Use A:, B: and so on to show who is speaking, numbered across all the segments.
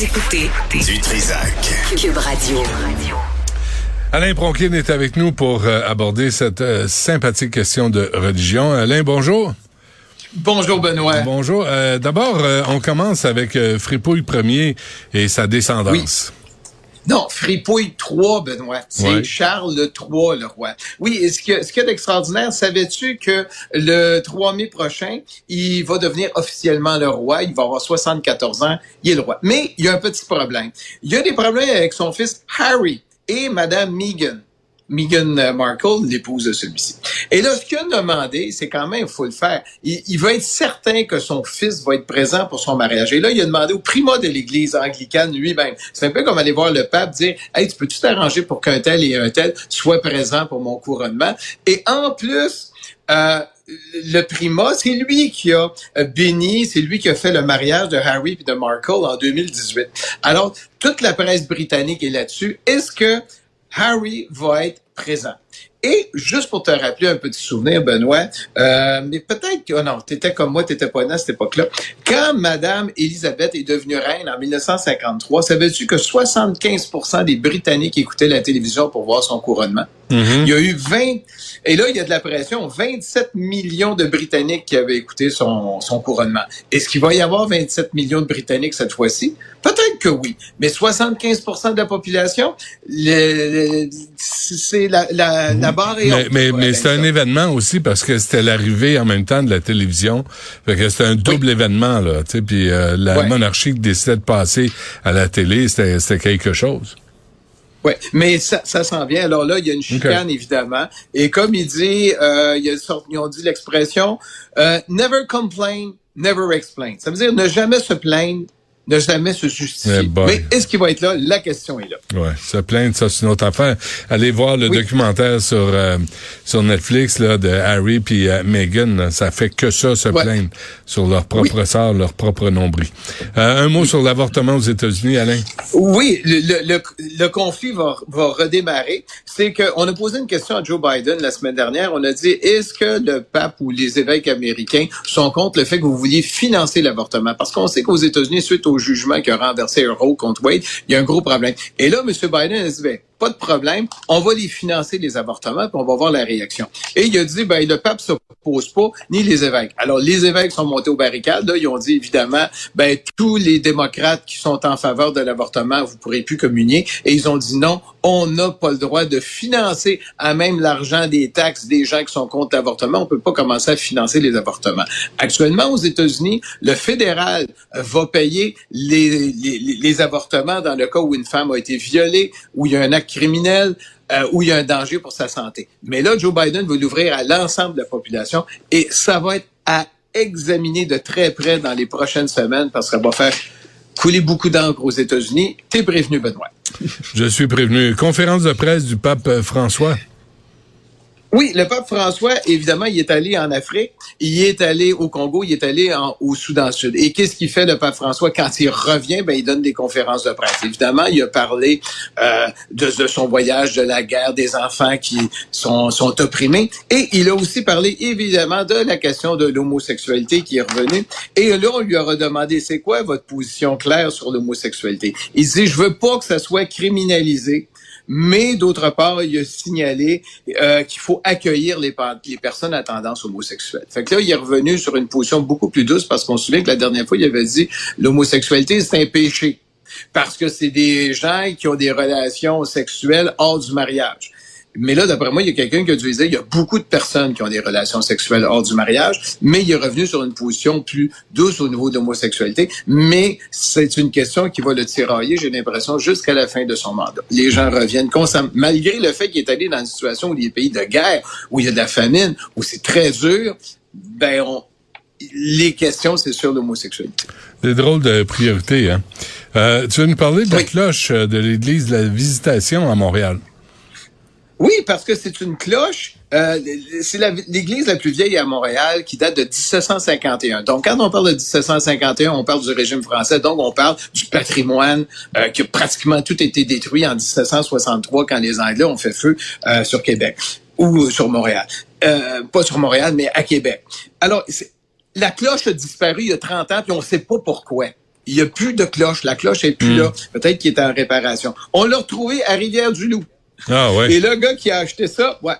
A: Vous écoutez
B: Du Trisac.
A: Cube Radio.
C: Alain Bronquin est avec nous pour euh, aborder cette euh, sympathique question de religion. Alain, bonjour.
D: Bonjour Benoît.
C: Bonjour. Euh, D'abord, euh, on commence avec euh, Fripouille Ier et sa descendance.
D: Non, Fripouille III, Benoît. C'est
C: Ouais.
D: Charles III, le roi. Oui, et ce que ce qu'il y a d'extraordinaire, savais-tu que le 3 mai prochain, il va devenir officiellement le roi? Il va avoir 74 ans. Il est le roi. Mais il y a un petit problème. Il y a des problèmes avec son fils Harry et Madame Meghan. Meghan Markle, l'épouse de celui-ci. Et là, ce qu'il a demandé, c'est quand même, il faut le faire. Il, il veut être certain que son fils va être présent pour son mariage. Et là, il a demandé au primat de l'Église anglicane lui-même. C'est un peu comme aller voir le pape dire, hey, tu peux-tu t'arranger pour qu'un tel et un tel soient présents pour mon couronnement? Et en plus, euh, le primat, c'est lui qui a euh, béni, c'est lui qui a fait le mariage de Harry et de Markle en 2018. Alors, toute la presse britannique est là-dessus. Est-ce que Harry va être présent. Et juste pour te rappeler un petit souvenir, Benoît, euh, mais peut-être que oh non, t'étais comme moi, t'étais pas né à cette époque-là. Quand Madame Elisabeth est devenue reine en 1953, savais-tu que 75% des Britanniques écoutaient la télévision pour voir son couronnement?
C: Mhm.
D: Il y a eu 20, et là, il y a de la pression, 27 millions de Britanniques qui avaient écouté son, son couronnement. Est-ce qu'il va y avoir 27 millions de Britanniques cette fois-ci? Peut-être que oui, mais 75% de la population, c'est la, la, la barre est
C: Mais,
D: haute
C: mais,
D: atteindre
C: c'est un événement aussi parce que c'était l'arrivée en même temps de la télévision. Fait que c'était un double événement, là. Puis euh, la
D: Ouais.
C: monarchie qui décidait de passer à la télé, c'était quelque chose.
D: Oui, mais ça, ça s'en vient. Alors là, il y a une chicane, évidemment. Et comme il dit, euh, il y a une sorte, ils ont dit l'expression euh, never complain, never explain. Ça veut dire ne jamais se plaindre, ne jamais se justifier.
C: Eh
D: mais est-ce qu'il va être là? La question est là.
C: Ouais, se plaindre, ça c'est une autre affaire. Allez voir le
D: Oui.
C: documentaire sur euh, sur Netflix là de Harry puis euh, Meghan, ça fait que ça se
D: Ouais.
C: plaindre sur leur propre sort, leur propre nombril. Euh, un mot sur l'avortement aux États-Unis, Alain.
D: Oui, le, le, le, le conflit va, va redémarrer. C'est qu'on a posé une question à Joe Biden la semaine dernière. On a dit, est-ce que le pape ou les évêques américains sont contre le fait que vous vouliez financer l'avortement? Parce qu'on sait qu'aux États-Unis, suite au jugement qui a renversé Roe contre Wade, il y a un gros problème. Et là, M. Biden a dit, ben, pas de problème, on va les financer, les avortements, puis on va voir la réaction. Et il a dit, ben, le pape s'oppose pas, ni les évêques. Alors, les évêques sont montés aux barricades, là, ils ont dit, évidemment, ben, tous les démocrates qui sont en faveur de l'avortement, vous pourrez plus communier. Et ils ont dit non, on n'a pas le droit de financer à même l'argent des taxes des gens qui sont contre l'avortement. On peut pas commencer à financer les avortements. Actuellement, aux États-Unis, le fédéral va payer les, les, les avortements dans le cas où une femme a été violée, où il y a un acte criminel, euh, où il y a un danger pour sa santé. Mais là, Joe Biden veut l'ouvrir à l'ensemble de la population et ça va être à examiner de très près dans les prochaines semaines parce que ça va faire couler beaucoup d'encre aux États-Unis. T'es prévenu, Benoît.
C: Je suis prévenu. Conférence de presse du pape François.
D: Oui, le pape François, évidemment, il est allé en Afrique, il est allé au Congo, il est allé au Soudan Sud. Et qu'est-ce qu'il fait, le pape François, quand il revient? Ben, il donne des conférences de presse. Évidemment, il a parlé euh, de, de son voyage, de la guerre, des enfants qui sont, sont opprimés. Et il a aussi parlé, évidemment, de la question de l'homosexualité qui est revenue. Et là, on lui a redemandé, c'est quoi votre position claire sur l'homosexualité? Il dit, je veux pas que ça soit criminalisé. Mais d'autre part, il a signalé euh, qu'il faut accueillir les, les personnes à tendance homosexuelle. Fait que là, il est revenu sur une position beaucoup plus douce parce qu'on se souvient que la dernière fois, il avait dit l'homosexualité, c'est un péché. Parce que c'est des gens qui ont des relations sexuelles hors du mariage. Mais là, d'après moi, il y a quelqu'un qui a dû dire, il y a beaucoup de personnes qui ont des relations sexuelles hors du mariage, mais il est revenu sur une position plus douce au niveau de l'homosexualité. Mais c'est une question qui va le tirailler, j'ai l'impression, jusqu'à la fin de son mandat. Les gens reviennent constamment, malgré le fait qu'il est allé dans une situation où il y a des pays de guerre, où il y a de la famine, où c'est très dur, ben, on, les questions, c'est sur l'homosexualité.
C: Des drôles de priorités, hein. Euh, tu veux nous parler de la cloche euh, de l'église de la Visitation à Montréal?
D: Oui, parce que c'est une cloche. Euh, c'est l'église la plus vieille à Montréal qui date de 1751. Donc, quand on parle de 1751, on parle du régime français. Donc, on parle du patrimoine euh, qui a pratiquement tout été détruit en 1763 quand les Anglais ont fait feu euh, sur Québec ou sur Montréal. Euh, pas sur Montréal, mais à Québec. Alors, la cloche a disparu il y a 30 ans, puis on ne sait pas pourquoi. Il n'y a plus de cloche. La cloche est plus hmm. là. Peut-être qu'il est en réparation. On l'a retrouvé à Rivière-du-Loup.
C: Ah ouais.
D: Et le gars qui a acheté ça, ouais,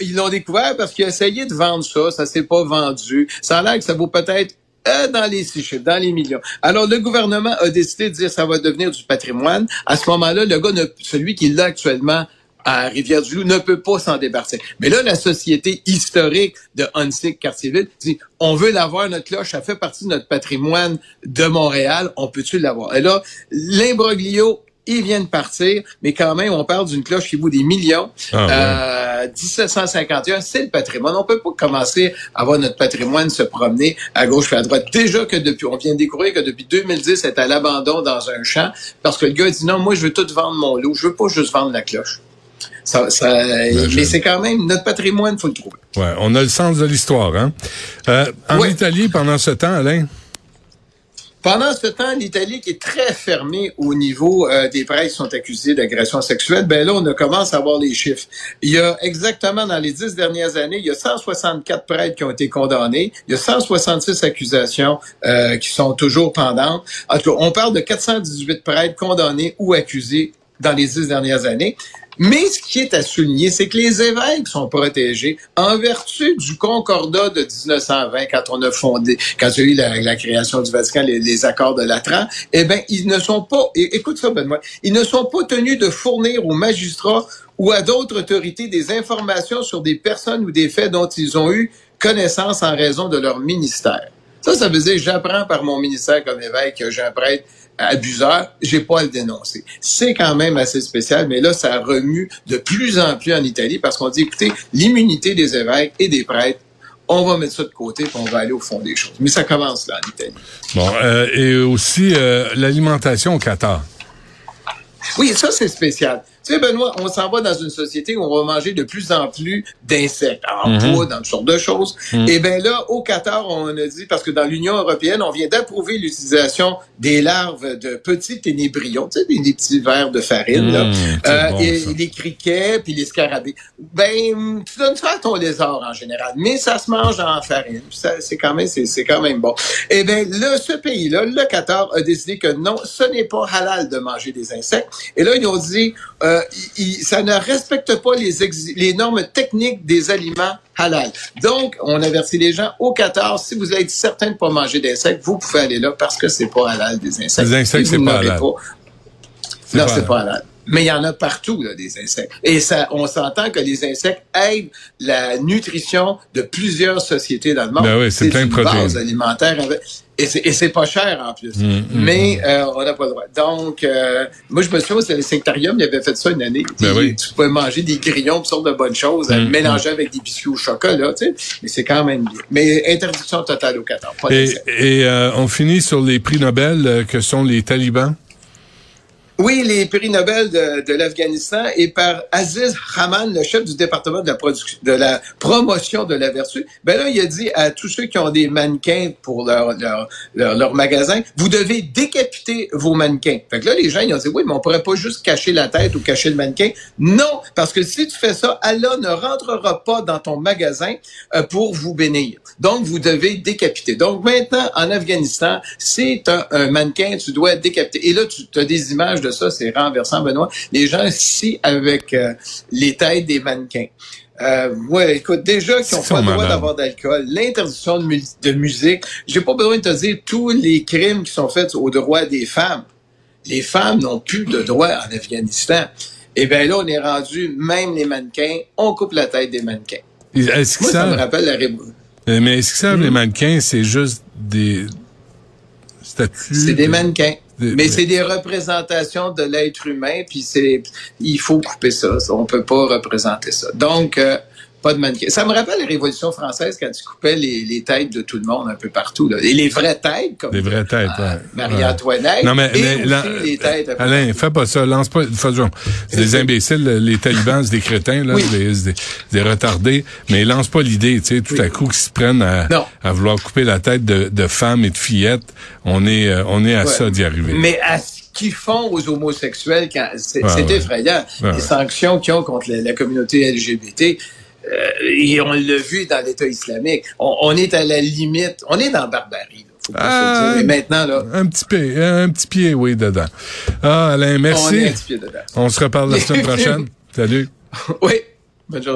D: ils l'ont découvert parce qu'il a essayé de vendre ça, ça s'est pas vendu. Ça a l'air que ça vaut peut-être euh, dans les six chiffres, dans les millions. Alors, le gouvernement a décidé de dire ça va devenir du patrimoine. À ce moment-là, le gars, celui qui l'a actuellement à Rivière-du-Loup ne peut pas s'en débarrasser. Mais là, la société historique de Hunsick Cartierville dit on veut l'avoir, notre cloche, ça fait partie de notre patrimoine de Montréal, on peut-tu l'avoir? Et là, l'imbroglio il vient de partir, mais quand même, on parle d'une cloche qui vaut des millions. Ah, euh, 1751, c'est le patrimoine. On peut pas commencer à voir notre patrimoine se promener à gauche et à droite. Déjà que depuis, on vient de découvrir que depuis 2010, c'est à l'abandon dans un champ parce que le gars dit non, moi, je veux tout vendre mon lot. Je veux pas juste vendre la cloche. Ça, ça, ben, mais c'est quand même notre patrimoine, faut le trouver.
C: Ouais, on a le sens de l'histoire, hein. Euh, en Italie, pendant ce temps, Alain?
D: Pendant ce temps, l'Italie qui est très fermée au niveau euh, des prêtres qui sont accusés d'agression sexuelle, ben là, on commence à voir les chiffres. Il y a exactement dans les dix dernières années, il y a 164 prêtres qui ont été condamnés. Il y a 166 accusations euh, qui sont toujours pendantes. En tout cas, on parle de 418 prêtres condamnés ou accusés dans les dix dernières années. Mais ce qui est à souligner, c'est que les évêques sont protégés en vertu du concordat de 1920, quand on a fondé, quand il y a eu la, création du Vatican, les, accords de Latran. Eh bien, ils ne sont pas, écoute ça, Benoît, ils ne sont pas tenus de fournir aux magistrats ou à d'autres autorités des informations sur des personnes ou des faits dont ils ont eu connaissance en raison de leur ministère. Ça, ça veut dire j'apprends par mon ministère comme évêque que j'ai un prêtre abuseur, j'ai pas à le dénoncer. C'est quand même assez spécial, mais là, ça remue de plus en plus en Italie parce qu'on dit, écoutez, l'immunité des évêques et des prêtres, on va mettre ça de côté puis on va aller au fond des choses. Mais ça commence là en Italie.
C: Bon, euh, et aussi euh, l'alimentation au Qatar.
D: Oui, ça c'est spécial. Tu sais, Benoît, on s'en va dans une société où on va manger de plus en plus d'insectes, en mm -hmm. dans toutes sortes de choses. Mhm. Et bien là, au Qatar, on a dit, parce que dans l'Union européenne, on vient d'approuver l'utilisation des larves de petits ténébrions, tu sais, des, petits verres de farine, là, mhm, euh, et les criquets, puis les scarabées. Ben, tu donnes ça à ton lézard en général, mais ça se mange en farine. C'est quand même, c'est quand même bon. Et bien là, ce pays-là, le Qatar, a décidé que non, ce n'est pas halal de manger des insectes. Et là, ils ont dit, euh, euh, ça ne respecte pas les, les normes techniques des aliments halal. Donc, on avertit les gens au Qatar, si vous êtes certain de ne pas manger d'insectes, vous pouvez aller là parce que c'est pas halal des insectes.
C: Les insectes, c'est pas halal.
D: non, c'est pas halal. Mais il y en a partout, là, des insectes. Et ça, on s'entend que les insectes aident la nutrition de plusieurs sociétés dans le monde.
C: Ben oui, c'est plein de protéines.
D: alimentaire. Et c'est pas cher en plus. Mm, mm, mais mm. euh, on n'a pas le droit. Donc, euh, moi, je me souviens, c'était le sectarium, il avait fait ça une année.
C: Ben oui.
D: Tu pouvais manger des grillons, toutes sortes de bonnes choses, mélanger avec des biscuits au chocolat, tu sais. Mais c'est quand même bien. Mais interdiction totale au Qatar.
C: et, et euh, on finit sur les prix Nobel que sont les talibans.
D: Oui, les prix Nobel de, de l'Afghanistan et par Aziz Rahman, le chef du département de la, production, de la promotion de la vertu. Ben là, il a dit à tous ceux qui ont des mannequins pour leur, leur, leur, magasin, vous devez décapiter vos mannequins. Fait que là, les gens, ils ont dit, oui, mais on pourrait pas juste cacher la tête ou cacher le mannequin. Non, parce que si tu fais ça, Allah ne rentrera pas dans ton magasin euh, pour vous bénir. Donc, vous devez décapiter. Donc, maintenant, en Afghanistan, un, un mannequin, tu dois décapiter. Et là, tu as des images ça, c'est renversant, Benoît. Les gens ici avec euh, les têtes des mannequins. Euh, ouais, écoute, déjà qui n'ont pas le droit d'avoir d'alcool, l'interdiction de, de, musique. J'ai pas besoin de te dire tous les crimes qui sont faits aux droits des femmes. Les femmes n'ont plus de droits en Afghanistan. Et eh bien là, on est rendu, même les mannequins, on coupe la tête des mannequins.
C: Est-ce que
D: Moi,
C: ça...
D: me rappelle la révolution.
C: Euh, mais est-ce que ça, les hmm? mannequins, c'est juste des statues?
D: C'est des mannequins. Mais c'est des représentations de l'être humain, puis c'est il faut couper ça. On peut pas représenter ça. Donc euh, pas de mannequin. Ça me rappelle la Révolution française quand tu coupais les, les, têtes de tout le monde un peu partout. Là. Et les vraies têtes, comme
C: les vraies têtes,
D: euh, Marie-Antoinette. Non, mais, et aussi les têtes.
C: Alain, fais pas ça. Lance pas. C'est des imbéciles, les talibans, c'est des crétins, là, des, des, retardés. Mais lance pas l'idée, tu sais, tout à coup qu'ils se prennent à, à, vouloir couper la tête de, de femmes et de fillettes. On est, euh, on est à ça d'y arriver.
D: Mais à ce qu'ils font aux homosexuels, c'est effrayant. Les sanctions qu'ils ont contre la, la communauté LGBT et on l'a vu dans l'État islamique. On, est à la limite, on est dans la barbarie.
C: Là, euh, maintenant, là, un petit pied, un petit pied, oui, dedans. Ah, Alain, merci. On, un petit pied dedans. on se reparle la semaine prochaine. Salut.
D: Oui. Bonne journée.